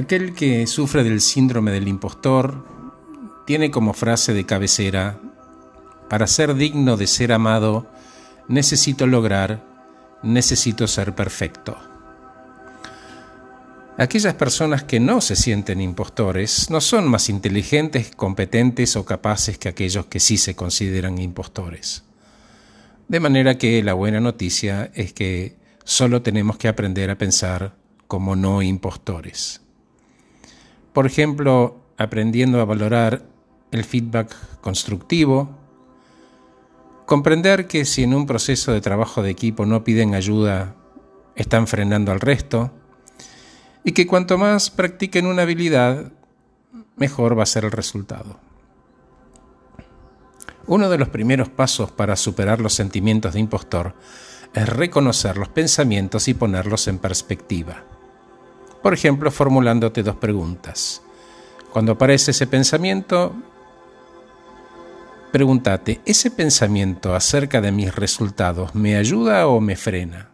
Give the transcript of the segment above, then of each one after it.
Aquel que sufre del síndrome del impostor tiene como frase de cabecera, para ser digno de ser amado, necesito lograr, necesito ser perfecto. Aquellas personas que no se sienten impostores no son más inteligentes, competentes o capaces que aquellos que sí se consideran impostores. De manera que la buena noticia es que solo tenemos que aprender a pensar como no impostores. Por ejemplo, aprendiendo a valorar el feedback constructivo, comprender que si en un proceso de trabajo de equipo no piden ayuda, están frenando al resto, y que cuanto más practiquen una habilidad, mejor va a ser el resultado. Uno de los primeros pasos para superar los sentimientos de impostor es reconocer los pensamientos y ponerlos en perspectiva. Por ejemplo, formulándote dos preguntas. Cuando aparece ese pensamiento, pregúntate, ¿ese pensamiento acerca de mis resultados me ayuda o me frena?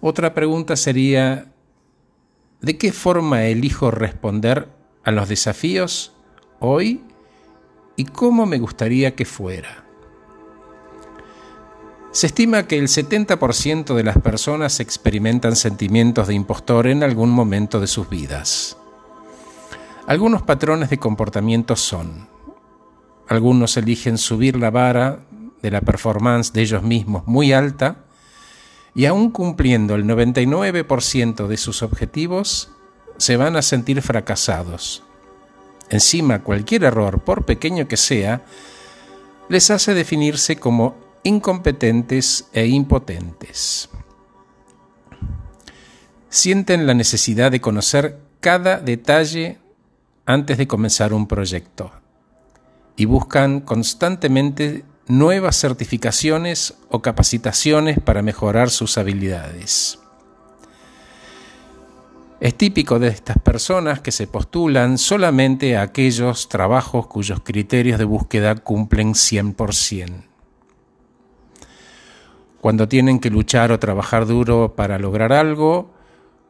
Otra pregunta sería, ¿de qué forma elijo responder a los desafíos hoy y cómo me gustaría que fuera? Se estima que el 70% de las personas experimentan sentimientos de impostor en algún momento de sus vidas. Algunos patrones de comportamiento son, algunos eligen subir la vara de la performance de ellos mismos muy alta, y aún cumpliendo el 99% de sus objetivos, se van a sentir fracasados. Encima, cualquier error, por pequeño que sea, les hace definirse como incompetentes e impotentes. Sienten la necesidad de conocer cada detalle antes de comenzar un proyecto y buscan constantemente nuevas certificaciones o capacitaciones para mejorar sus habilidades. Es típico de estas personas que se postulan solamente a aquellos trabajos cuyos criterios de búsqueda cumplen 100%. Cuando tienen que luchar o trabajar duro para lograr algo,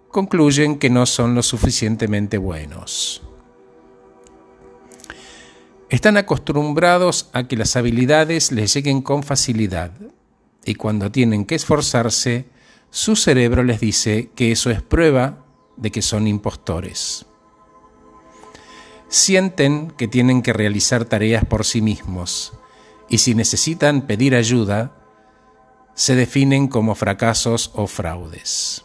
concluyen que no son lo suficientemente buenos. Están acostumbrados a que las habilidades les lleguen con facilidad y cuando tienen que esforzarse, su cerebro les dice que eso es prueba de que son impostores. Sienten que tienen que realizar tareas por sí mismos y si necesitan pedir ayuda, se definen como fracasos o fraudes.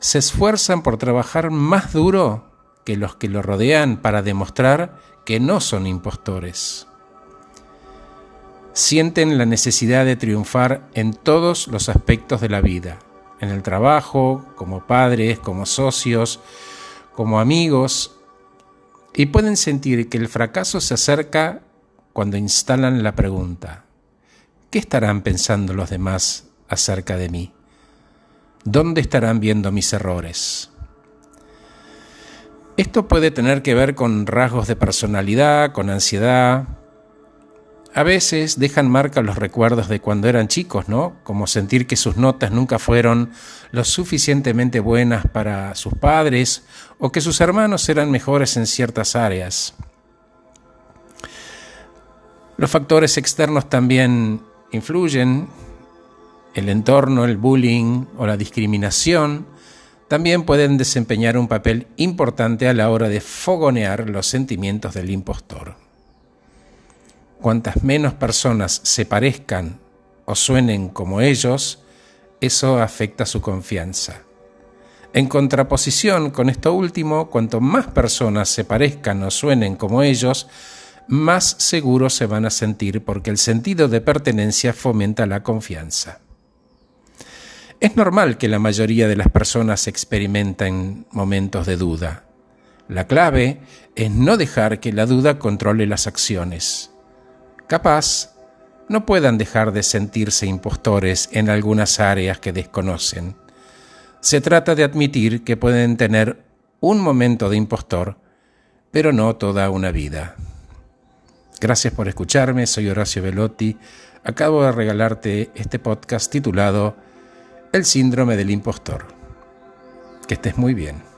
Se esfuerzan por trabajar más duro que los que lo rodean para demostrar que no son impostores. Sienten la necesidad de triunfar en todos los aspectos de la vida, en el trabajo, como padres, como socios, como amigos, y pueden sentir que el fracaso se acerca cuando instalan la pregunta, ¿qué estarán pensando los demás acerca de mí? ¿Dónde estarán viendo mis errores? Esto puede tener que ver con rasgos de personalidad, con ansiedad. A veces dejan marca los recuerdos de cuando eran chicos, ¿no? Como sentir que sus notas nunca fueron lo suficientemente buenas para sus padres o que sus hermanos eran mejores en ciertas áreas. Los factores externos también influyen, el entorno, el bullying o la discriminación también pueden desempeñar un papel importante a la hora de fogonear los sentimientos del impostor. Cuantas menos personas se parezcan o suenen como ellos, eso afecta su confianza. En contraposición con esto último, cuanto más personas se parezcan o suenen como ellos, más seguros se van a sentir porque el sentido de pertenencia fomenta la confianza. Es normal que la mayoría de las personas experimenten momentos de duda. La clave es no dejar que la duda controle las acciones. Capaz, no puedan dejar de sentirse impostores en algunas áreas que desconocen. Se trata de admitir que pueden tener un momento de impostor, pero no toda una vida. Gracias por escucharme, soy Horacio Velotti. Acabo de regalarte este podcast titulado El síndrome del impostor. Que estés muy bien.